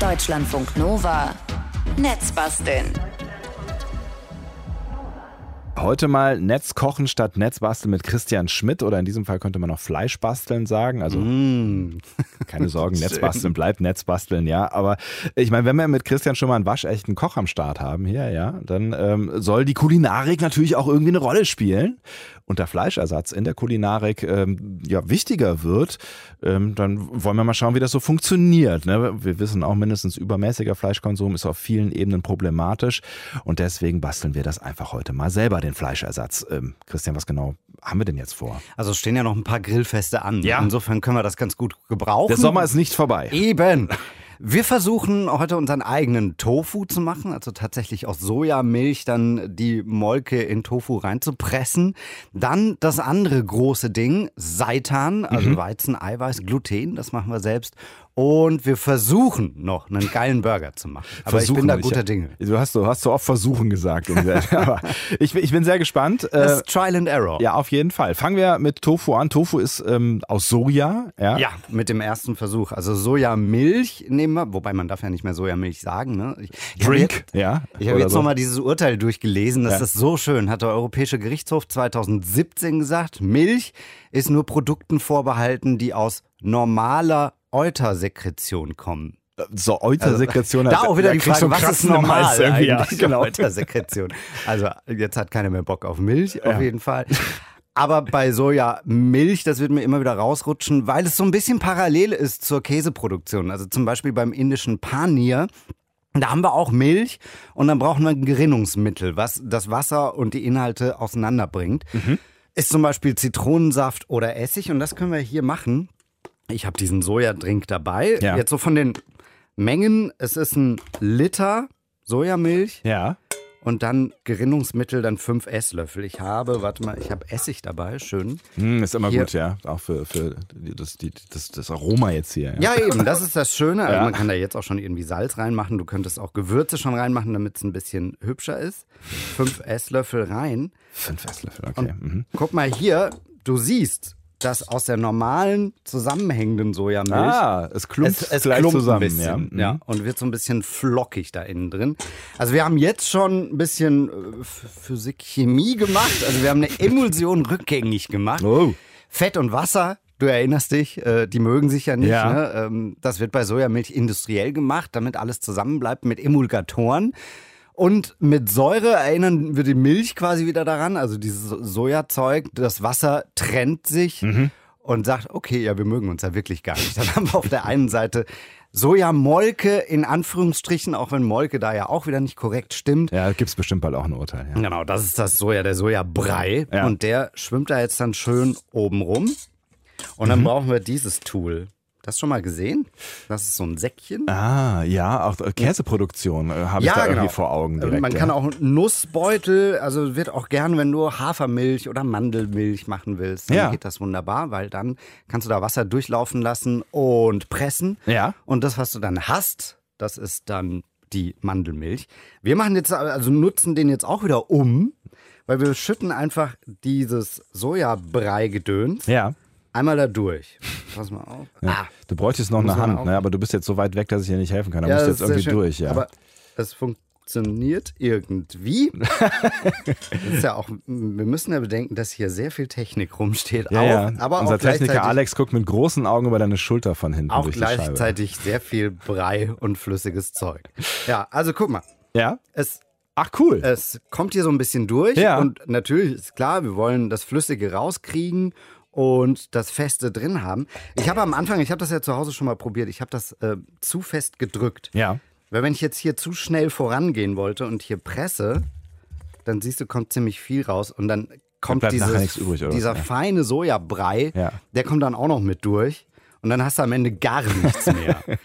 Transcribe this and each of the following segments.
Deutschlandfunk Nova. Netzbasteln. Heute mal Netzkochen statt Netzbasteln mit Christian Schmidt oder in diesem Fall könnte man noch Fleischbasteln sagen. Also Mm. keine Sorgen, Netzbasteln bleibt Netzbasteln, ja. Aber ich meine, wenn wir mit Christian schon mal einen waschechten Koch am Start haben hier, ja, dann ähm, soll die Kulinarik natürlich auch irgendwie eine Rolle spielen. Und der Fleischersatz in der Kulinarik ähm, ja wichtiger wird, ähm, dann wollen wir mal schauen, wie das so funktioniert. Ne? Wir wissen auch, mindestens übermäßiger Fleischkonsum ist auf vielen Ebenen problematisch. Und deswegen basteln wir das einfach heute mal selber, den Fleischersatz. Ähm, Christian, was genau haben wir denn jetzt vor? Also stehen ja noch ein paar Grillfeste an. Ja. Insofern können wir das ganz gut gebrauchen. Der Sommer ist nicht vorbei. Eben. Wir versuchen heute unseren eigenen Tofu zu machen, also tatsächlich aus Sojamilch dann die Molke in Tofu reinzupressen. Dann das andere große Ding, Seitan, also Weizen, Eiweiß, Gluten, das machen wir selbst. Und wir versuchen noch einen geilen Burger zu machen. Aber ich bin da Versuchen. guter Ich- Dinge. Du hast, du hast so oft versuchen gesagt. Aber ich, bin- ich bin sehr gespannt. Das Äh, ist Trial and Error. ja, auf jeden Fall. Fangen wir mit Tofu an. Tofu ist ähm, aus Soja. Ja. Ja, mit dem ersten Versuch. Also Sojamilch nehmen wir, wobei man darf ja nicht mehr Sojamilch sagen. Ne? Ich, ich Drink. jetzt- ja. Ich habe jetzt so. nochmal dieses Urteil durchgelesen. Das Ja. ist so schön. Hat der Europäische Gerichtshof 2017 gesagt, Milch ist nur Produkten vorbehalten, die aus normaler Eutersekretion kommen. So, Eutersekretion. Also, da auch wieder die kriegst Frage, einen was ist normal irgendwie. Ja, eigentlich? genau. Eutersekretion. Also jetzt hat keiner mehr Bock auf Milch, auf jeden Fall. Aber bei Sojamilch, das wird mir immer wieder rausrutschen, weil es so ein bisschen parallel ist zur Käseproduktion. Also zum Beispiel beim indischen Panir. Da haben wir auch Milch und dann brauchen wir ein Gerinnungsmittel, was das Wasser und die Inhalte auseinanderbringt. Mhm. Ist zum Beispiel Zitronensaft oder Essig und das können wir hier machen. Ich habe diesen Sojadrink dabei. Ja. Jetzt so von den Mengen, es ist ein Liter Sojamilch Ja. und dann Gerinnungsmittel, dann fünf Esslöffel. Ich habe, warte mal, ich habe Essig dabei, schön. Hm, ist immer Hier. gut, ja. Auch für, für das, die, das, das Aroma jetzt hier. Ja, eben, das ist das Schöne. Also Ja. man kann da jetzt auch schon irgendwie Salz reinmachen. Du könntest auch Gewürze schon reinmachen, damit es ein bisschen hübscher ist. Fünf Esslöffel rein. Fünf Esslöffel, okay. Mhm. Guck mal hier, du siehst, dass aus der normalen zusammenhängenden Sojamilch Ah, es klumpt es, es gleich klumpt zusammen. ein bisschen, ja. ja. Mhm. und wird so ein bisschen flockig da innen drin. Also wir haben jetzt schon ein bisschen äh, Physik, Chemie gemacht. Also wir haben eine Emulsion rückgängig gemacht. Oh. Fett und Wasser, du erinnerst dich, äh, die mögen sich ja nicht. Ja. Ne? Ähm, das wird bei Sojamilch industriell gemacht, damit alles zusammenbleibt mit Emulgatoren. Und mit Säure erinnern wir die Milch quasi wieder daran, also dieses Sojazeug, das Wasser trennt sich Mhm. und sagt, okay, ja, wir mögen uns ja wirklich gar nicht. Dann haben wir auf der einen Seite Sojamolke in Anführungsstrichen, auch wenn Molke da ja auch wieder nicht korrekt stimmt. Ja, gibt es bestimmt bald auch ein Urteil. Ja. Genau, das ist das Soja, der Sojabrei. Ja. Und der schwimmt da jetzt dann schön oben rum. Und Mhm. dann brauchen wir dieses Tool. Das schon mal gesehen? Das ist so ein Säckchen. Ah, ja, auch äh, Käseproduktion äh, habe ich da irgendwie vor Augen direkt. genau. Man ja. kann auch Nussbeutel, also wird auch gern, wenn du Hafermilch oder Mandelmilch machen willst, dann Ja. geht das wunderbar, weil dann kannst du da Wasser durchlaufen lassen und pressen. Ja. Und das, was du dann hast, das ist dann die Mandelmilch. Wir machen jetzt, also nutzen den jetzt auch wieder um, weil wir schütten einfach dieses Sojabrei-Gedöns Ja. Einmal da durch. Pass mal auf. Ah, Du bräuchtest noch Muss eine Hand, ne? aber du bist jetzt so weit weg, dass ich dir nicht helfen kann. Da ja, musst du jetzt irgendwie durch, ja. Aber es funktioniert irgendwie. das ist ja auch, wir müssen ja bedenken, dass hier sehr viel Technik rumsteht. ja, auch, ja. Aber Unser auch Techniker Alex guckt mit großen Augen über deine Schulter von hinten auch durch die Scheibe. gleichzeitig sehr viel Brei und flüssiges Zeug. Ja, also guck mal. Ja? Es Ach, cool. Es kommt hier so ein bisschen durch Ja. und natürlich ist klar, wir wollen das Flüssige rauskriegen und das Feste drin haben. Ich habe am Anfang, ich habe das ja zu Hause schon mal probiert, ich habe das äh, zu fest gedrückt. ja. Weil wenn ich jetzt hier zu schnell vorangehen wollte und hier presse, dann siehst du, kommt ziemlich viel raus und dann kommt nachher dieses, übrig, dieser Ja. feine Sojabrei, Ja. der kommt dann auch noch mit durch und dann hast du am Ende gar nichts mehr.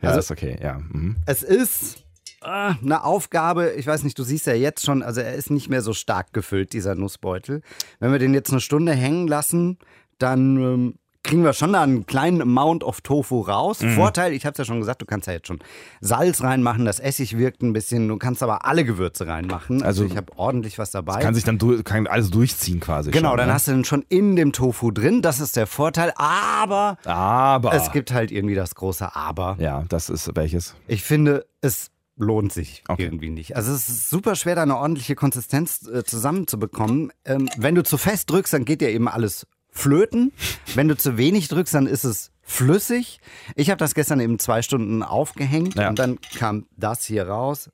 Ja, Also- ist okay, ja. Mhm. Es ist eine Aufgabe, ich weiß nicht, du siehst ja jetzt schon, also er ist nicht mehr so stark gefüllt, dieser Nussbeutel. Wenn wir den jetzt eine Stunde hängen lassen, dann ähm, kriegen wir schon da einen kleinen Amount of Tofu raus. Mhm. Vorteil, ich habe es ja schon gesagt, du kannst ja jetzt schon Salz reinmachen, das Essig wirkt ein bisschen, du kannst aber alle Gewürze reinmachen. Also, Also ich habe ordentlich was dabei. Kann sich dann du, kann alles durchziehen quasi. genau, schon, dann ne? hast du den schon in dem Tofu drin, das ist der Vorteil, aber Aber. es gibt halt irgendwie das große Aber. ja, das ist welches? Ich finde, es lohnt sich Okay. irgendwie nicht. Also es ist super schwer, da eine ordentliche Konsistenz äh, zusammenzubekommen. Ähm, wenn du zu fest drückst, dann geht dir eben alles flöten. Wenn du zu wenig drückst, dann ist es flüssig. Ich habe das gestern eben zwei Stunden aufgehängt Ja. und dann kam das hier raus.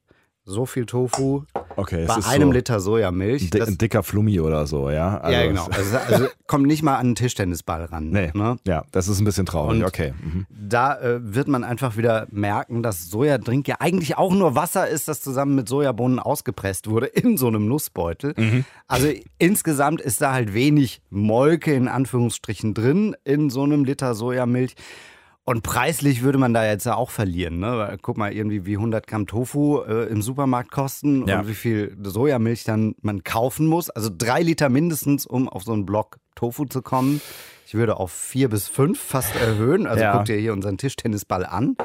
So viel Tofu Okay, bei einem so Liter Sojamilch. Di ein dicker Flummi oder so, ja? Also, ja, genau. Also, also kommt nicht mal an einen Tischtennisball ran. Nee, Ne? ja, das ist ein bisschen traurig. Und- okay. Mhm. Da äh, wird man einfach wieder merken, dass Sojadrink ja eigentlich auch nur Wasser ist, das zusammen mit Sojabohnen ausgepresst wurde in so einem Nussbeutel. Mhm. Also insgesamt ist da halt wenig Molke in Anführungsstrichen drin in so einem Liter Sojamilch. Und preislich würde man da jetzt ja auch verlieren. Ne? Guck mal, irgendwie wie 100 Gramm Tofu äh, im Supermarkt kosten Ja. und wie viel Sojamilch dann man kaufen muss. Also drei Liter mindestens, um auf so einen Block Tofu zu kommen. Ich würde auf vier bis fünf fast erhöhen. Also Ja. guck dir hier unseren Tischtennisball an.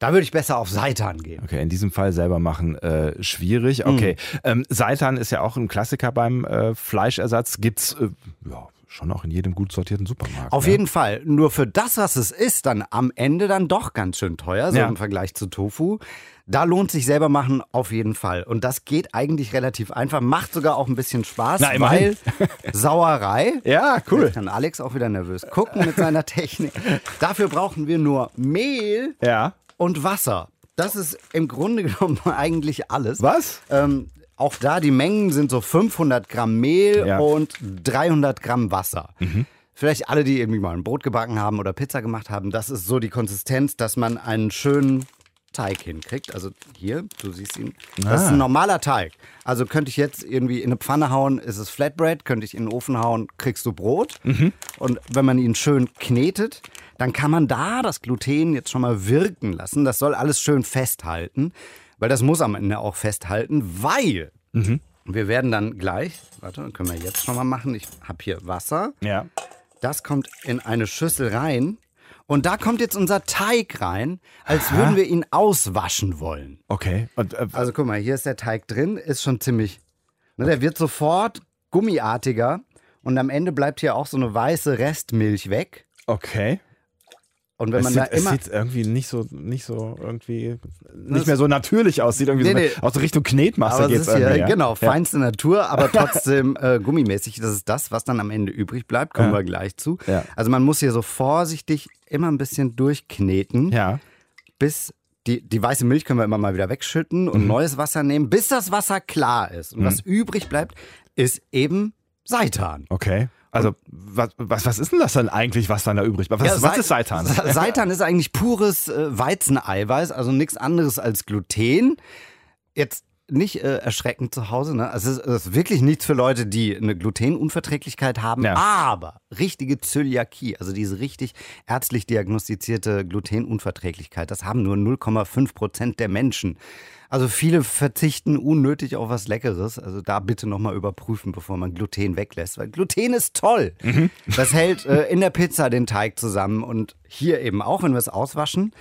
Da würde ich besser auf Seitan gehen. Okay, in diesem Fall selber machen äh, schwierig. Okay, ähm, Seitan ist ja auch ein Klassiker beim äh, Fleischersatz. Gibt's äh, ja, schon auch in jedem gut sortierten Supermarkt. Auf ne? jeden Fall. Nur für das, was es ist, dann am Ende dann doch ganz schön teuer, so Ja. im Vergleich zu Tofu. Da lohnt sich selber machen auf jeden Fall. Und das geht eigentlich relativ einfach, macht sogar auch ein bisschen Spaß, Na, weil Sauerei. Ja, cool. Jetzt kann Alex auch wieder nervös gucken mit seiner Technik. Dafür brauchen wir nur Mehl Ja. und Wasser. Das ist im Grunde genommen eigentlich alles. Was? Ähm, auch da, die Mengen sind so 500 Gramm Mehl Ja. Mhm. und 300 Gramm Wasser. Vielleicht alle, die irgendwie mal ein Brot gebacken haben oder Pizza gemacht haben, das ist so die Konsistenz, dass man einen schönen Teig hinkriegt. Also hier, du siehst ihn. Das Ah. ist ein normaler Teig. Also könnte ich jetzt irgendwie in eine Pfanne hauen, ist es Flatbread. Könnte ich in den Ofen hauen, kriegst du Brot. Mhm. Und wenn man ihn schön knetet, dann kann man da das Gluten jetzt schon mal wirken lassen. Das soll alles schön festhalten, weil das muss am Ende auch festhalten, weil Mhm. wir werden dann gleich, warte, können wir jetzt schon mal machen. Ich habe hier Wasser. Ja. Das kommt in eine Schüssel rein. Und da kommt jetzt unser Teig rein, als würden wir ihn auswaschen wollen. Okay. Und, äh, Also guck mal, hier ist der Teig drin, ist schon ziemlich. Ne, der wird sofort gummiartiger und am Ende bleibt hier auch so eine weiße Restmilch weg. okay. Und wenn Es man sieht, da es immer. sieht irgendwie nicht so, nicht so irgendwie, nicht mehr so natürlich aus. Sieht irgendwie Nee, so nee. aus Richtung Knetmasse Aber es irgendwie. ja? genau, Ja. feinste Natur, aber trotzdem äh, gummimäßig. Das ist das, was dann am Ende übrig bleibt. Kommen Ja. wir gleich zu. Ja. Also man muss hier so vorsichtig immer ein bisschen durchkneten, Ja. bis die, die weiße Milch können wir immer mal wieder wegschütten Mhm. und neues Wasser nehmen, bis das Wasser klar ist. Und was übrig bleibt, ist eben Seitan. Okay. Also, was, was, was ist denn das dann eigentlich, was dann da übrig bleibt? Was, Ja, was ist Seitan? Seitan ist eigentlich pures äh, Weizeneiweiß, also nichts anderes als Gluten. Jetzt nicht äh, erschreckend zu Hause, ne? Also es ist, es ist wirklich nichts für Leute, die eine Glutenunverträglichkeit haben, Ja. aber richtige Zöliakie, also diese richtig ärztlich diagnostizierte Glutenunverträglichkeit, das haben nur 0,5 Prozent der Menschen. Also viele verzichten unnötig auf was Leckeres. Also da bitte nochmal überprüfen, bevor man Gluten weglässt. Weil Gluten ist toll. Das hält äh, in der Pizza den Teig zusammen und hier eben auch, wenn wir es auswaschen.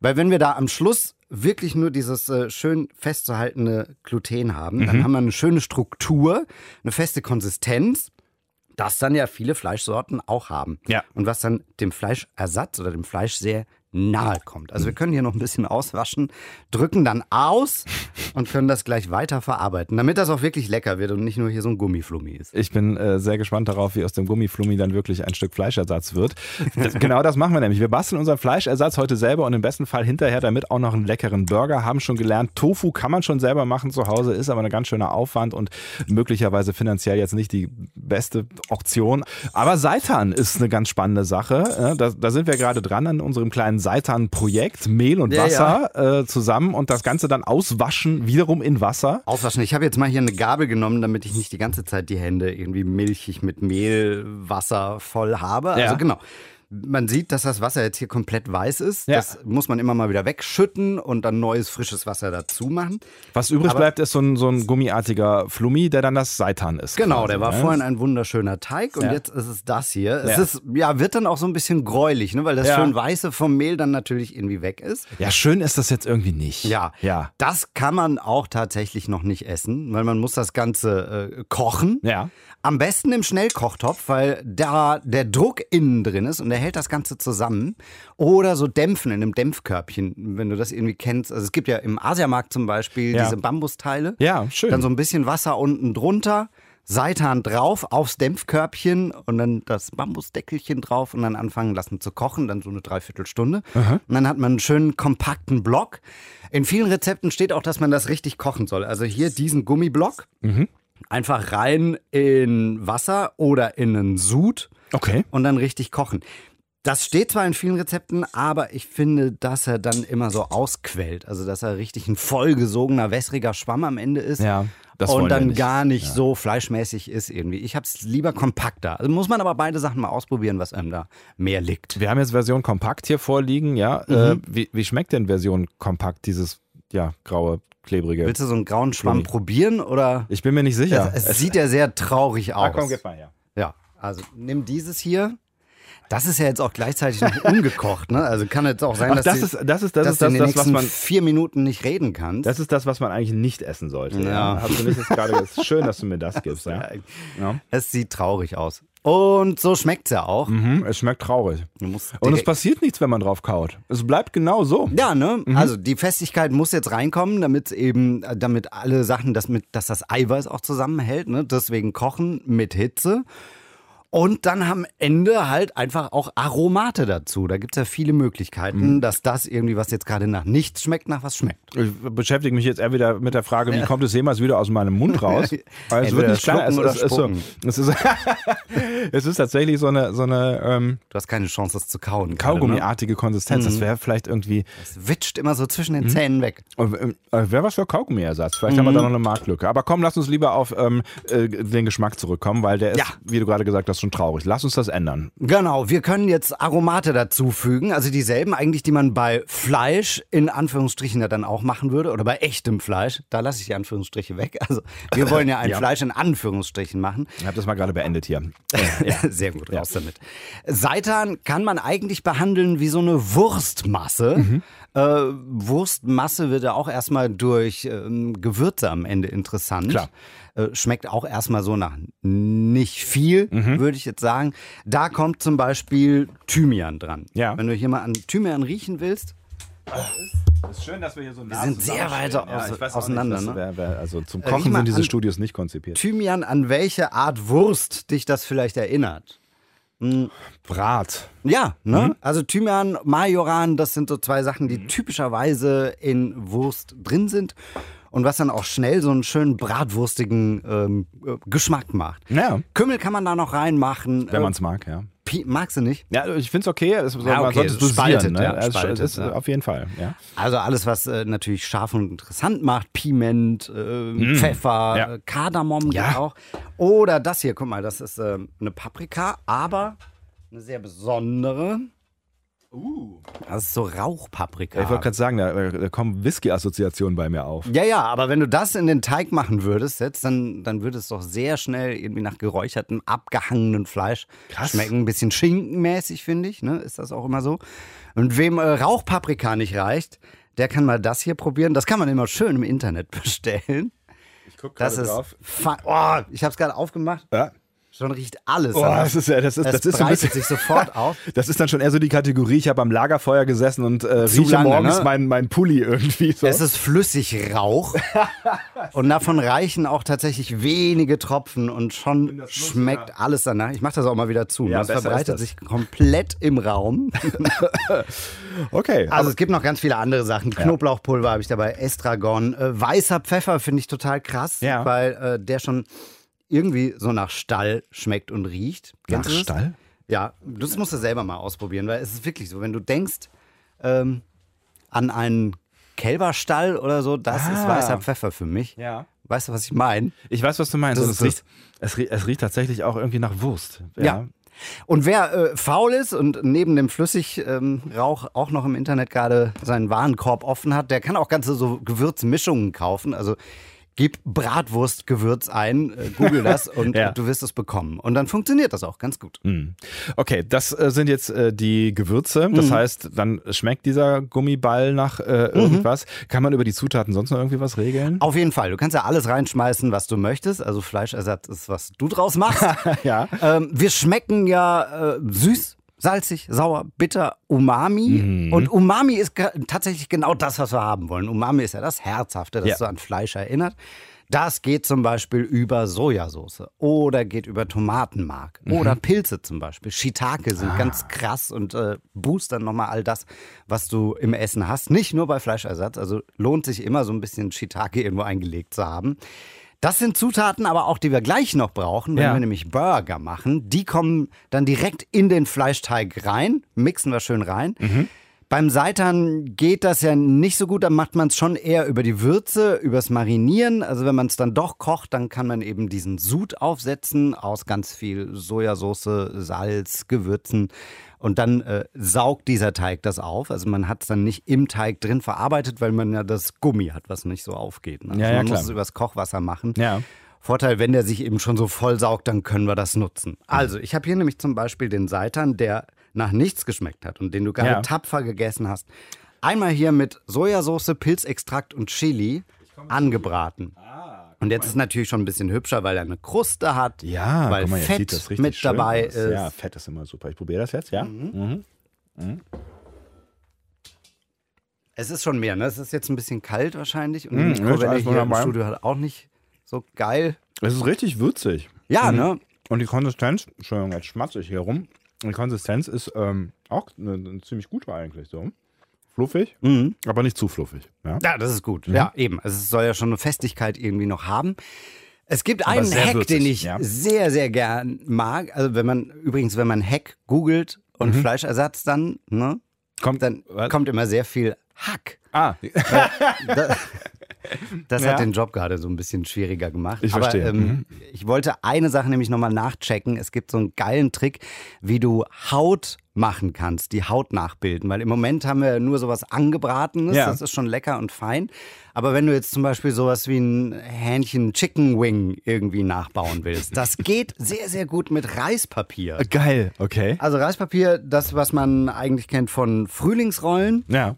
Weil wenn wir da am Schluss wirklich nur dieses äh, schön festzuhaltende Gluten haben, dann haben wir eine schöne Struktur, eine feste Konsistenz, das dann ja viele Fleischsorten auch haben. Ja. Und was dann dem Fleischersatz oder dem Fleisch sehr nahe kommt. Also wir können hier noch ein bisschen auswaschen, drücken dann aus und können das gleich weiter verarbeiten, damit das auch wirklich lecker wird und nicht nur hier so ein Gummiflummi ist. Ich bin äh, sehr gespannt darauf, wie aus dem Gummiflummi dann wirklich ein Stück Fleischersatz wird. Das, genau das machen wir nämlich. Wir basteln unseren Fleischersatz heute selber und im besten Fall hinterher damit auch noch einen leckeren Burger. Haben schon gelernt, Tofu kann man schon selber machen zu Hause, ist aber ein ganz schöner Aufwand und möglicherweise finanziell jetzt nicht die beste Option. Aber Seitan ist eine ganz spannende Sache. Ja, Da, da sind wir gerade dran an unserem kleinen Seitan-Projekt. Mehl und Ja, Wasser Äh, zusammen und das Ganze dann auswaschen, wiederum in Wasser. Auswaschen. Ich habe jetzt mal hier eine Gabel genommen, damit ich nicht die ganze Zeit die Hände irgendwie milchig mit Mehl, Wasser voll habe. Also Ja. genau. Man sieht, dass das Wasser jetzt hier komplett weiß ist. Ja. Das muss man immer mal wieder wegschütten und dann neues, frisches Wasser dazu machen. Was übrig Aber- bleibt, ist so ein, so ein gummiartiger Flummi, der dann das Seitan ist. Genau, quasi, der war ne? vorhin ein wunderschöner Teig und Ja. jetzt ist es das hier. Es Ja. ist, ja, wird dann auch so ein bisschen gräulich, ne, weil das schön weiße vom Mehl dann natürlich irgendwie weg ist. Ja, schön ist das jetzt irgendwie nicht. Ja, Ja. das kann man auch tatsächlich noch nicht essen, weil man muss das Ganze äh, kochen. Ja. Am besten im Schnellkochtopf, weil da der Druck innen drin ist und der hält das Ganze zusammen. Oder so dämpfen in einem Dämpfkörbchen, wenn du das irgendwie kennst. Also es gibt ja im Asiamarkt zum Beispiel Ja. diese Bambusteile. Ja, schön. Dann so ein bisschen Wasser unten drunter, Seitan drauf aufs Dämpfkörbchen und dann das Bambusdeckelchen drauf und dann anfangen lassen zu kochen, dann so eine Dreiviertelstunde. Und dann hat man einen schönen kompakten Block. In vielen Rezepten steht auch, dass man das richtig kochen soll. Also hier diesen Gummiblock. Einfach rein in Wasser oder in einen Sud Okay. und dann richtig kochen. Das steht zwar in vielen Rezepten, aber ich finde, dass er dann immer so ausquellt. Also, dass er richtig ein vollgesogener, wässriger Schwamm am Ende ist. Ja, und dann nicht. gar nicht so fleischmäßig ist irgendwie. Ich habe es lieber kompakter. Also muss man aber beide Sachen mal ausprobieren, was einem da mehr liegt. Wir haben jetzt Version kompakt hier vorliegen, ja. Mhm. Äh, wie, wie schmeckt denn Version kompakt, dieses ja, graue, klebrige? Willst du so einen grauen Schwamm Gummi. probieren oder? Ich bin mir nicht sicher. es, es sieht ja sehr traurig aus. ah, komm, gib mal her. Ja, also nimm dieses hier. Das ist ja jetzt auch gleichzeitig noch ungekocht, ne? Also kann jetzt auch sein, Ach, dass, das die- ist das, ist, das, dass ist du das, in den das was man. vier Minuten nicht reden kannst. Das ist das, was man eigentlich nicht essen sollte. Ja. Ja. Du nicht jetzt gerade. Es ist schön, dass du mir das gibst. Ja. Ja. Es sieht traurig aus. Und so schmeckt's ja auch. Mhm, es schmeckt traurig. Und es passiert nichts, wenn man drauf kaut. Es bleibt genau so. ja, ne? Mhm. Also die Festigkeit muss jetzt reinkommen, damit eben, damit alle Sachen, dass, mit, dass das Eiweiß auch zusammenhält. Ne? Deswegen kochen mit Hitze. Und dann am Ende halt einfach auch Aromate dazu. Da gibt's ja viele Mhm. Möglichkeiten, dass das irgendwie, was jetzt gerade nach nichts schmeckt, nach was schmeckt. Ich beschäftige mich jetzt eher wieder mit der Frage, wie kommt es jemals wieder aus meinem Mund raus? Aber es wird nicht kleiner. Es, es, ist so, es, ist, es ist tatsächlich so eine, so eine ähm, Du hast keine Chance, das zu kauen. Ne? Kaugummiartige Konsistenz. Das wäre vielleicht irgendwie. Es witscht immer so zwischen Mhm. den Zähnen weg. Äh, Wäre was für Kaugummiersatz. Vielleicht haben wir da noch eine Marktlücke. Aber komm, lass uns lieber auf ähm, äh, den Geschmack zurückkommen, weil der ist, Ja. wie du gerade gesagt hast, schon traurig. Lass uns das ändern. Genau, wir können jetzt Aromate dazufügen, also dieselben eigentlich, die man bei Fleisch in Anführungsstrichen ja dann auch machen würde oder bei echtem Fleisch. Da lasse ich die Anführungsstriche weg. Also wir wollen ja ein Ja. Fleisch in Anführungsstrichen machen. Ich habe das mal gerade beendet hier. Ja, sehr gut, raus damit. Seitan kann man eigentlich behandeln wie so eine Wurstmasse. Mhm. Äh, Wurstmasse wird ja auch erstmal durch ähm, Gewürze am Ende interessant. Klar. Äh, schmeckt auch erstmal so nach nicht viel, Mhm. würde ich jetzt sagen. Da kommt zum Beispiel Thymian dran. Ja. Wenn du hier mal an Thymian riechen willst, Es ist schön, dass wir hier so Wir sind sehr weit aus- auseinander, ne? also zum Äh, Kochen mal sind diese an- Studios nicht konzipiert. Thymian, an welche Art Wurst dich das vielleicht erinnert? Brat. Ja, ne? Mhm. Also Thymian, Majoran, das sind so zwei Sachen, die typischerweise in Wurst drin sind und was dann auch schnell so einen schönen bratwurstigen ähm, äh, Geschmack macht. Ja. Kümmel kann man da noch reinmachen. Wenn Äh, man es mag, ja. Magst du nicht? Ja, ich finde es okay. Es, Ja, man okay, sollte es spaltet, ne? ja, es, spaltet, es, ja. Auf jeden Fall, ja. Also alles, was äh, natürlich scharf und interessant macht. Piment, äh, Pfeffer, Mm. Ja. äh, Kardamom geht Ja. auch. Oder das hier, guck mal, das ist äh, eine Paprika, aber eine sehr besondere. Das ist so Rauchpaprika. Ich wollte gerade sagen, da, da kommen Whisky-Assoziationen bei mir auf. Ja, ja, aber wenn du das in den Teig machen würdest jetzt, dann, dann würde es doch sehr schnell irgendwie nach geräuchertem, abgehangenen Fleisch Krass. schmecken. Ein bisschen schinkenmäßig, finde ich, ne? Ist das auch immer so. Und wem äh, Rauchpaprika nicht reicht, der kann mal das hier probieren. Das kann man immer schön im Internet bestellen. Ich gucke Das ist. fa- Oh, ich habe es gerade aufgemacht. Ja. Schon riecht alles. Oh, das ist, ja- das ist, es das ist so ein bisschen, sich sofort auf. Das ist dann schon eher so die Kategorie, ich habe am Lagerfeuer gesessen und äh, Zu rieche lange, morgens ne? mein, mein Pulli irgendwie so. Es ist Flüssigrauch und davon reichen auch tatsächlich wenige Tropfen und schon schmeckt alles danach. Ich mache das auch mal wieder zu. Ja, das besser verbreitet das. sich komplett im Raum. okay. Also es gibt noch ganz viele andere Sachen. Knoblauchpulver habe ich dabei, Estragon, äh, weißer Pfeffer finde ich total krass, Ja. weil äh, der schon irgendwie so nach Stall schmeckt und riecht. Nach Kennst du das? Stall? Ja, das musst du selber mal ausprobieren, weil es ist wirklich so, wenn du denkst ähm, an einen Kälberstall oder so, das ist Ah. weißer Pfeffer für mich. Ja. Weißt du, was ich meine? Ich weiß, was du meinst. Das ist es, riecht, es, riecht, es riecht tatsächlich auch irgendwie nach Wurst. Ja. Und wer äh, faul ist und neben dem Flüssigrauch auch noch im Internet gerade seinen Warenkorb offen hat, der kann auch ganze so Gewürzmischungen kaufen. Also Gib Bratwurstgewürz ein, äh, google das und Ja. du wirst es bekommen. Und dann funktioniert das auch ganz gut. Hm. Okay, das äh, sind jetzt äh, die Gewürze. Das heißt, dann schmeckt dieser Gummiball nach äh, irgendwas. Kann man über die Zutaten sonst noch irgendwie was regeln? Auf jeden Fall. Du kannst ja alles reinschmeißen, was du möchtest. Also Fleischersatz ist, was du draus machst. Ja. ähm, wir schmecken ja süß, salzig, sauer, bitter, Umami. Und Umami ist tatsächlich genau das, was wir haben wollen. Umami ist ja das Herzhafte, das Ja. so an Fleisch erinnert. Das geht zum Beispiel über Sojasauce oder geht über Tomatenmark oder Pilze zum Beispiel. Shiitake sind ganz krass und äh, boostern nochmal all das, was du im Essen hast. Nicht nur bei Fleischersatz. Also lohnt sich immer so ein bisschen Shiitake irgendwo eingelegt zu haben. Das sind Zutaten, aber auch die wir gleich noch brauchen, wenn Ja. wir nämlich Burger machen. Die kommen dann direkt in den Fleischteig rein, mixen wir schön rein. Beim Seitan geht das ja nicht so gut, da macht man es schon eher über die Würze, übers Marinieren. Also wenn man es dann doch kocht, dann kann man eben diesen Sud aufsetzen aus ganz viel Sojasauce, Salz, Gewürzen. Und dann äh, saugt dieser Teig das auf. Also man hat es dann nicht im Teig drin verarbeitet, weil man ja das Gummi hat, was nicht so aufgeht. ne? Also Ja, ja, man klar. muss es übers Kochwasser machen. Ja. Vorteil, wenn der sich eben schon so voll saugt, dann können wir das nutzen. Also, ich habe hier nämlich zum Beispiel den Seitan, der nach nichts geschmeckt hat und den du gerade Ja. tapfer gegessen hast. Einmal hier mit Sojasauce, Pilzextrakt und Chili angebraten. Und jetzt ist natürlich schon ein bisschen hübscher, weil er eine Kruste hat, Ja, weil mal, Fett mit dabei aus. ist. Ja, Fett ist immer super. Ich probiere das jetzt, ja? Mhm. Es ist schon mehr, ne? Es ist jetzt ein bisschen kalt wahrscheinlich und die ist Mikrowelle hier im. Studio hat auch nicht so geil. Es ist richtig würzig. Ja, ne? Und die Konsistenz, Entschuldigung, jetzt schmatze ich hier rum. Die Konsistenz ist ähm, auch eine, eine ziemlich gute eigentlich so. Fluffig, Mhm. aber nicht zu fluffig. Ja? Ja, das ist gut. Ja, eben. Also es soll ja schon eine Festigkeit irgendwie noch haben. Es gibt einen Hack, würzig, den ich ja. sehr, sehr gern mag. Also wenn man, übrigens, wenn man Hack googelt und Fleischersatz dann, ne, Kommt, dann was? kommt immer sehr viel Hack. Ah, Das, das Ja. hat den Job gerade so ein bisschen schwieriger gemacht. Ich Aber verstehe. ähm, ich wollte eine Sache nämlich nochmal nachchecken. Es gibt so einen geilen Trick, wie du Haut machen kannst, die Haut nachbilden. Weil im Moment haben wir nur sowas angebratenes, Ja. das ist schon lecker und fein. Aber wenn du jetzt zum Beispiel sowas wie ein Hähnchen Chicken Wing irgendwie nachbauen willst, das geht sehr, sehr gut mit Reispapier. geil, okay. Also Reispapier, das, was man eigentlich kennt von Frühlingsrollen. Ja,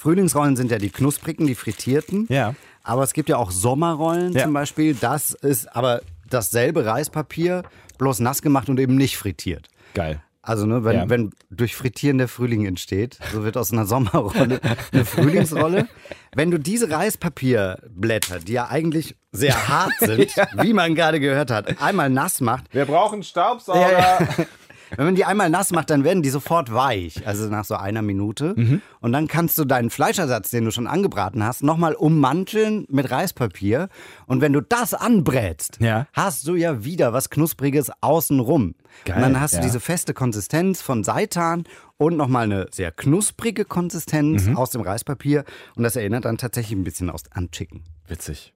Frühlingsrollen sind ja die knusprigen, die frittierten. ja. Aber es gibt ja auch Sommerrollen Ja. zum Beispiel. Das ist aber dasselbe Reispapier, bloß nass gemacht und eben nicht frittiert. Geil. Also, ne, wenn, Ja. wenn durch Frittieren der Frühling entsteht, so wird aus einer Sommerrolle eine Frühlingsrolle. Wenn du diese Reispapierblätter, die ja eigentlich sehr hart sind, wie man gerade gehört hat, einmal nass macht, Wir brauchen Staubsauger. ja, ja. Wenn man die einmal nass macht, dann werden die sofort weich. Also nach so einer Minute. Mhm. Und dann kannst du deinen Fleischersatz, den du schon angebraten hast, nochmal ummanteln mit Reispapier. Und wenn du das anbrätst, Ja. hast du ja wieder was Knuspriges außenrum. Geil, und dann hast ja. du diese feste Konsistenz von Seitan und nochmal eine sehr knusprige Konsistenz Mhm. aus dem Reispapier. Und das erinnert dann tatsächlich ein bisschen aus, an Chicken. Witzig.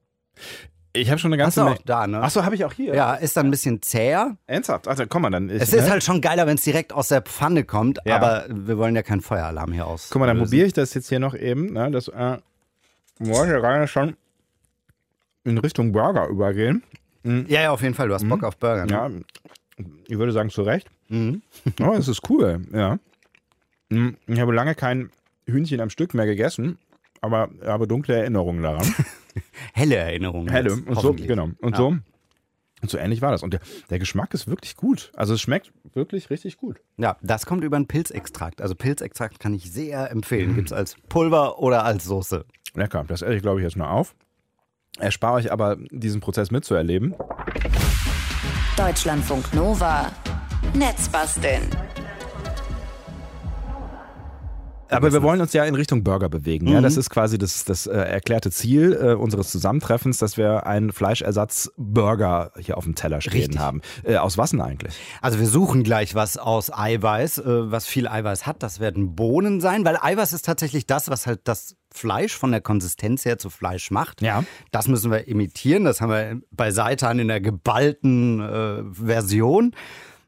Ich habe schon eine ganze Hast du Menge. da, ne? Achso, habe ich auch hier. Ja, ist dann ein bisschen zäher. Ernsthaft? Also komm mal dann. Ich, Es ist ne? halt schon geiler, wenn es direkt aus der Pfanne kommt, Ja. aber wir wollen ja keinen Feueralarm hier aus. Guck mal, dann probiere ich das jetzt hier noch eben. Ne? Das äh, wollte ja gerade schon in Richtung Burger übergehen. Ja, ja, auf jeden Fall. Du hast Bock auf Burger. Ne? Ja, ich würde sagen, zu Recht. Oh, es ist cool, ja. Hm, Ich habe lange kein Hühnchen am Stück mehr gegessen, aber habe dunkle Erinnerungen daran. Helle Erinnerungen. Helle. jetzt, Und so, genau. Und Ja. so. Und so ähnlich war das. Und der, der Geschmack ist wirklich gut. Also es schmeckt wirklich richtig gut. Ja, das kommt über einen Pilzextrakt. Also Pilzextrakt kann ich sehr empfehlen. Gibt es als Pulver oder als Soße. Lecker. Das esse ich, glaube ich, jetzt noch auf. Erspare euch aber, diesen Prozess mitzuerleben. Deutschlandfunk Nova. Netzbasteln. Aber wir wollen uns ja in Richtung Burger bewegen. Ja, Mhm. das ist quasi das, das äh, erklärte Ziel äh, unseres Zusammentreffens, dass wir einen Fleischersatz-Burger hier auf dem Teller stehen Richtig. haben. Äh, aus was denn eigentlich? Also wir suchen gleich was aus Eiweiß, äh, was viel Eiweiß hat. Das werden Bohnen sein, weil Eiweiß ist tatsächlich das, was halt das Fleisch von der Konsistenz her zu Fleisch macht. Ja. Das müssen wir imitieren. Das haben wir bei Seitan in der geballten äh, Version.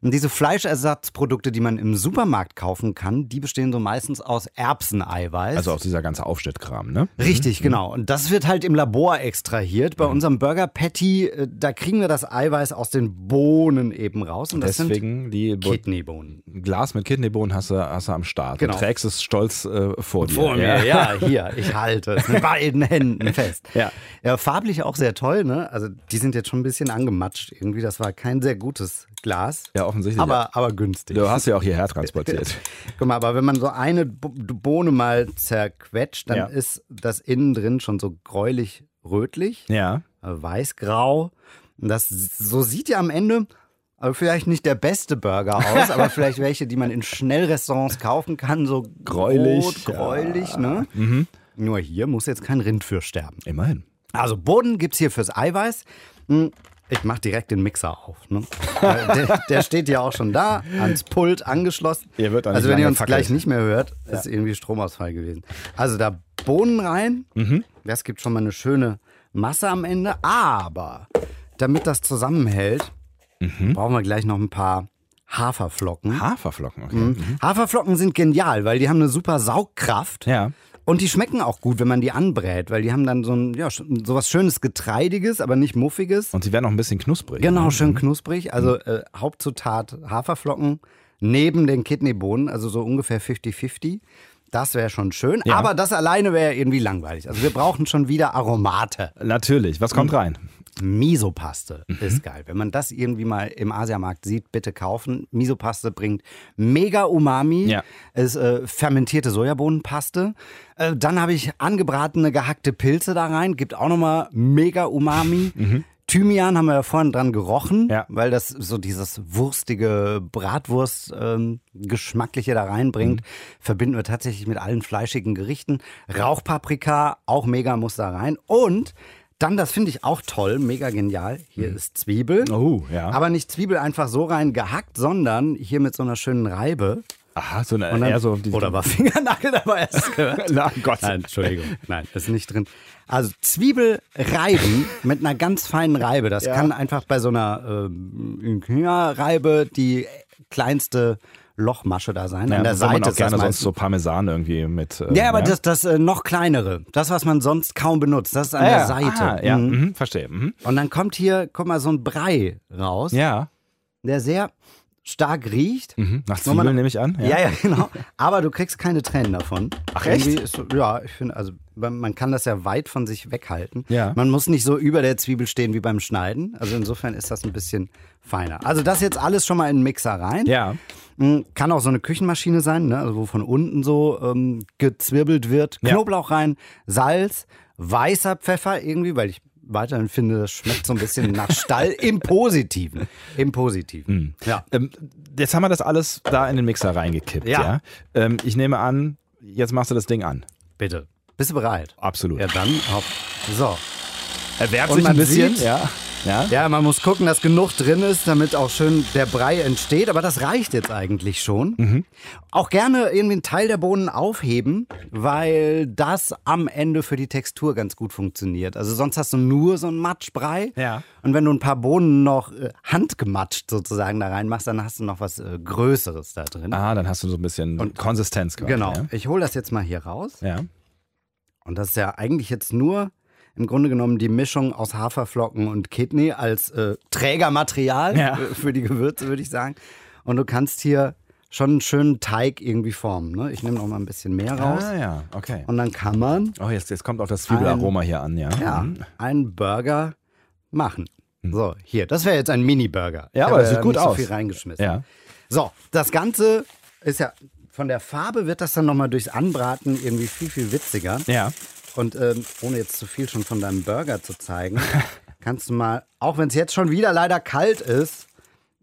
Und diese Fleischersatzprodukte, die man im Supermarkt kaufen kann, die bestehen so meistens aus Erbseneiweiß. Also auch dieser ganze Aufschnittkram, ne? Richtig, genau. Und das wird halt im Labor extrahiert. Bei unserem Burger Patty, äh, da kriegen wir das Eiweiß aus den Bohnen eben raus. Und das Deswegen die sind Bo Kidneybohnen. Glas mit Kidneybohnen hast du, hast du am Start. Genau. Du trägst es stolz äh, vor dir. Vor mir, ja, hier, ich halte es mit beiden Händen fest. Ja. ja, farblich auch sehr toll, ne? Also die sind jetzt schon ein bisschen angematscht irgendwie. Das war kein sehr gutes Glas. Ja, offensichtlich. Aber, aber günstig. Du hast ja auch hierher transportiert. Guck mal, aber wenn man so eine Bo- Bohne mal zerquetscht, dann Ja. ist das innen drin schon so gräulich rötlich, ja. äh, weiß-grau. Das so sieht ja am Ende aber vielleicht nicht der beste Burger aus, aber vielleicht welche, die man in Schnellrestaurants kaufen kann, so Gräulich, rot, gräulich, ne? Nur hier muss jetzt kein Rind für sterben. Immerhin. Also Boden gibt's hier fürs Eiweiß. Ich mach direkt den Mixer auf. Ne? Der, der steht ja auch schon da, ans Pult angeschlossen. Ihr wird also wenn ihr uns gleich nicht mehr hört, ist irgendwie Stromausfall gewesen. Also da Bohnen rein. Mhm. Das gibt schon mal eine schöne Masse am Ende. Aber damit das zusammenhält, Mhm. brauchen wir gleich noch ein paar Haferflocken. Haferflocken, okay. Mhm. Haferflocken sind genial, weil die haben eine super Saugkraft. Ja. Und die schmecken auch gut, wenn man die anbrät, weil die haben dann so ein, ja, so was schönes Getreidiges, aber nicht Muffiges. Und sie werden auch ein bisschen knusprig. Genau, schön knusprig. Also äh, Hauptzutat Haferflocken neben den Kidneybohnen, also so ungefähr 50-50. Das wäre schon schön. Ja. Aber das alleine wäre irgendwie langweilig. Also wir brauchen schon wieder Aromate. Natürlich. Was kommt rein? Misopaste Mhm. ist geil. Wenn man das irgendwie mal im Asiamarkt sieht, bitte kaufen. Misopaste bringt mega Umami. Ja. Ist äh, fermentierte Sojabohnenpaste. Äh, dann habe ich angebratene gehackte Pilze da rein. Gibt auch nochmal mega Umami. Thymian haben wir ja vorhin dran gerochen, Mhm. Ja. weil das so dieses wurstige Bratwurst-Geschmackliche da reinbringt. Mhm. Verbinden wir tatsächlich mit allen fleischigen Gerichten. Rauchpaprika, auch mega muss da rein. Und dann, das finde ich auch toll, mega genial. Hier ist Zwiebel. Oh, ja. Aber nicht Zwiebel einfach so rein gehackt, sondern hier mit so einer schönen Reibe. Aha, so eine, dann, so oder war Fingernagel dabei? Na Gott. Nein, Entschuldigung. Nein, ist nicht drin. Also Zwiebel reiben mit einer ganz feinen Reibe. Das kann einfach bei so einer ähm, Reibe die kleinste Lochmasche da sein. Ja, An der wo man Seite auch ist das gerne sonst so Parmesan irgendwie mit. äh, Ja, aber das, das äh, noch kleinere, das, was man sonst kaum benutzt, das ist an der Seite. Ah, ja, Mhm. mhm, verstehe. Mhm. Und dann kommt hier, guck mal, so ein Brei raus, Ja. der sehr stark riecht. Mhm. Nach Zwiebeln nehme ich an. Ja, ja, genau. Aber du kriegst keine Tränen davon. Ach, echt? Ist, ja, ich finde, also man man kann das ja weit von sich weghalten. Ja. Man muss nicht so über der Zwiebel stehen wie beim Schneiden. Also insofern ist das ein bisschen feiner. Also das jetzt alles schon mal in den Mixer rein. Ja. Mm, Kann auch so eine Küchenmaschine sein, ne? also wo von unten so ähm, gezwirbelt wird. Ja. Knoblauch rein, Salz, weißer Pfeffer irgendwie, weil ich weiterhin finde, das schmeckt so ein bisschen nach Stall im Positiven. Im Positiven. Ja. Ähm, jetzt haben wir das alles da in den Mixer reingekippt. Ja. Ja. Ähm, ich nehme an, jetzt machst du das Ding an. Bitte. Bist du bereit? Absolut. Ja, dann hopp. So. Und sich ein bisschen. sieht- ja. Ja. Ja, man muss gucken, dass genug drin ist, damit auch schön der Brei entsteht. Aber das reicht jetzt eigentlich schon. Mhm. Auch gerne irgendwie einen Teil der Bohnen aufheben, weil das am Ende für die Textur ganz gut funktioniert. Also sonst hast du nur so einen Matschbrei. Ja. Und wenn du ein paar Bohnen noch äh, handgematscht sozusagen da reinmachst, dann hast du noch was äh, Größeres da drin. Ah, dann hast du so ein bisschen Konsistenz quasi. genau. Ja. Ich hole das jetzt mal hier raus. ja. Und das ist ja eigentlich jetzt nur im Grunde genommen die Mischung aus Haferflocken und Kidney als äh, Trägermaterial Ja. äh, für die Gewürze, würde ich sagen. Und du kannst hier schon einen schönen Teig irgendwie formen. Ne? Ich nehme noch mal ein bisschen mehr raus. Ah, ja. Okay. Und dann kann man Oh, jetzt, jetzt kommt auch das Zwiebelaroma hier an, ja. ja, Mhm. einen Burger machen. So, hier, das wäre jetzt ein Mini-Burger. Ja, aber das sieht gut nicht aus. so viel reingeschmissen. Ja. So, das Ganze ist ja von der Farbe wird das dann nochmal durchs Anbraten irgendwie viel, viel witziger. Ja. Und ähm, ohne jetzt zu viel schon von deinem Burger zu zeigen, kannst du mal, auch wenn es jetzt schon wieder leider kalt ist,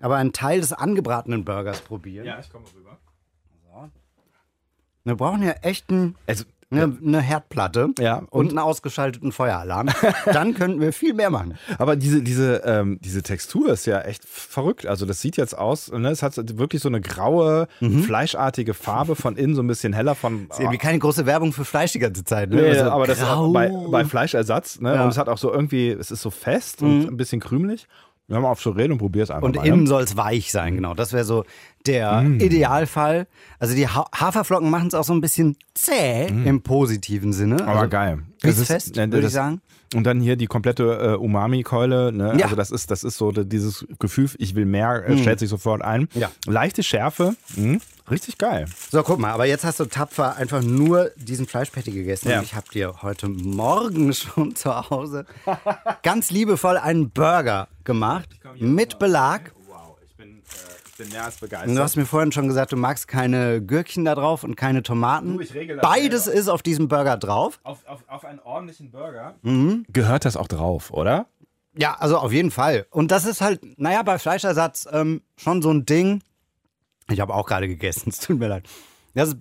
aber einen Teil des angebratenen Burgers probieren. ich komme rüber. Wir brauchen ja echt ein, Also, eine, eine Herdplatte Ja, und, und- einen ausgeschalteten Feueralarm. Dann könnten wir viel mehr machen. aber diese, diese, ähm, diese Textur ist ja echt verrückt. Also das sieht jetzt aus, ne? es hat wirklich so eine graue, fleischartige Farbe, von innen so ein bisschen heller von... Ist irgendwie keine große Werbung für Fleisch die ganze Zeit. Ne? Nee, Also aber das ist grau. auch bei, bei Fleischersatz. Ne? Ja. Mhm. Und es hat auch so irgendwie, es ist so fest und ein bisschen krümelig. Hör mal auf zu reden und probier's einfach Und mal. innen ja? soll es weich sein, genau. Das wäre so der Idealfall. Also die ha Haferflocken machen es auch so ein bisschen zäh im positiven Sinne. Aber also, geil. Ist Es ist- fest, ne, würde ich sagen. Und dann hier die komplette äh, Umami-Keule. Ne? Ja. Also das ist, das ist so dieses Gefühl, ich will mehr, äh, stellt sich sofort ein. Ja. Leichte Schärfe. Mhm. Richtig geil. So, guck mal, aber jetzt hast du tapfer einfach nur diesen Fleischpatty gegessen. Ja. Und ich habe dir heute Morgen schon zu Hause ganz liebevoll einen Burger gemacht mit Belag. Wow, ich bin, ich bin mehr als Und du hast begeistert. mir vorhin schon gesagt, du magst keine Gürkchen da drauf und keine Tomaten. Du, ich regel das Beides selber. ist auf diesem Burger drauf. Auf, auf, auf einen ordentlichen Burger Mhm. gehört das auch drauf, oder? Ja, also auf jeden Fall. Und das ist halt, naja, bei Fleischersatz ähm, schon so ein Ding. Ich habe auch gerade gegessen, es tut mir leid. Das ist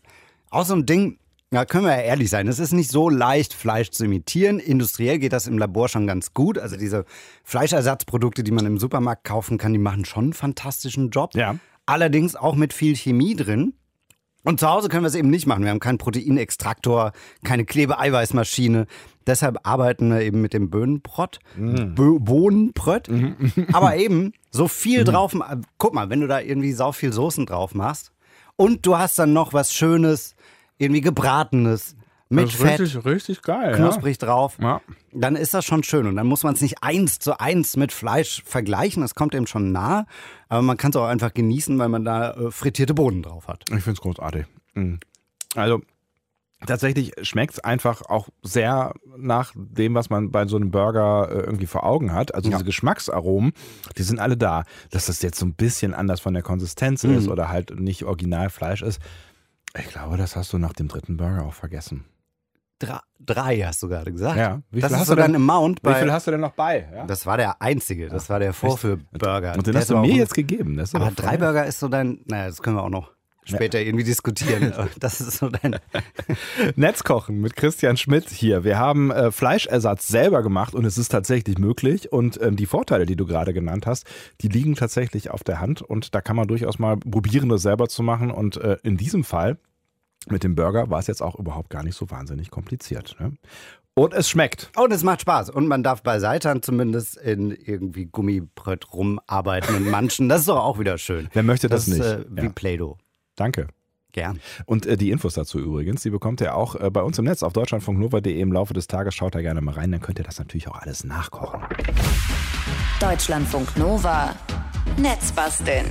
auch so ein Ding, ja, können wir ja ehrlich sein. Es ist nicht so leicht, Fleisch zu imitieren. Industriell geht das im Labor schon ganz gut. Also diese Fleischersatzprodukte, die man im Supermarkt kaufen kann, die machen schon einen fantastischen Job. Ja. Allerdings auch mit viel Chemie drin. Und zu Hause können wir es eben nicht machen. Wir haben keinen Proteinextraktor, keine Klebe-Eiweißmaschine. Deshalb arbeiten wir eben mit dem Böhnenbrot. Bö Bohnenbrot. Aber eben so viel drauf. Guck mal, wenn du da irgendwie sau viel Soßen drauf machst und du hast dann noch was Schönes, irgendwie gebratenes, mit ist Fett, richtig, richtig geil. knusprig drauf, Ja. dann ist das schon schön. Und dann muss man es nicht eins zu eins mit Fleisch vergleichen. Das kommt eben schon nah. Aber man kann es auch einfach genießen, weil man da äh, frittierte Bohnen drauf hat. Ich finde es großartig. Mhm. Also tatsächlich schmeckt es einfach auch sehr nach dem, was man bei so einem Burger äh, irgendwie vor Augen hat. Also Ja. diese Geschmacksaromen, die sind alle da. Dass das jetzt so ein bisschen anders von der Konsistenz ist oder halt nicht Originalfleisch ist. Ich glaube, das hast du nach dem dritten Burger auch vergessen. Drei, drei hast du gerade gesagt. Ja. Wie das viel ist hast du denn- dein Amount Wie viel bei. hast du denn noch bei? Ja? Das war der einzige. Das war der Vorführburger. Und den Der hast du mir jetzt gegeben. Das Aber drei Burger ist so dein. Naja, das können wir auch noch später irgendwie diskutieren. Das ist so dein. Netzkochen mit Christian Schmidt hier. Wir haben äh, Fleischersatz selber gemacht und es ist tatsächlich möglich. Und ähm, die Vorteile, die du gerade genannt hast, die liegen tatsächlich auf der Hand. Und da kann man durchaus mal probieren, das selber zu machen. Und äh, in diesem Fall mit dem Burger war es jetzt auch überhaupt gar nicht so wahnsinnig kompliziert. Ne? Und es schmeckt. Und es macht Spaß. Und man darf bei Seitan zumindest in irgendwie Gummibrett rumarbeiten und manchen. Das ist doch auch wieder schön. Wer möchte das, ist nicht? äh, wie ja. Play-Doh. Danke. Gern. Und äh, die Infos dazu übrigens, die bekommt ihr auch äh, bei uns im Netz auf deutschlandfunknova.de im Laufe des Tages. Schaut da gerne mal rein, dann könnt ihr das natürlich auch alles nachkochen. Deutschlandfunk Nova. Netzbasteln.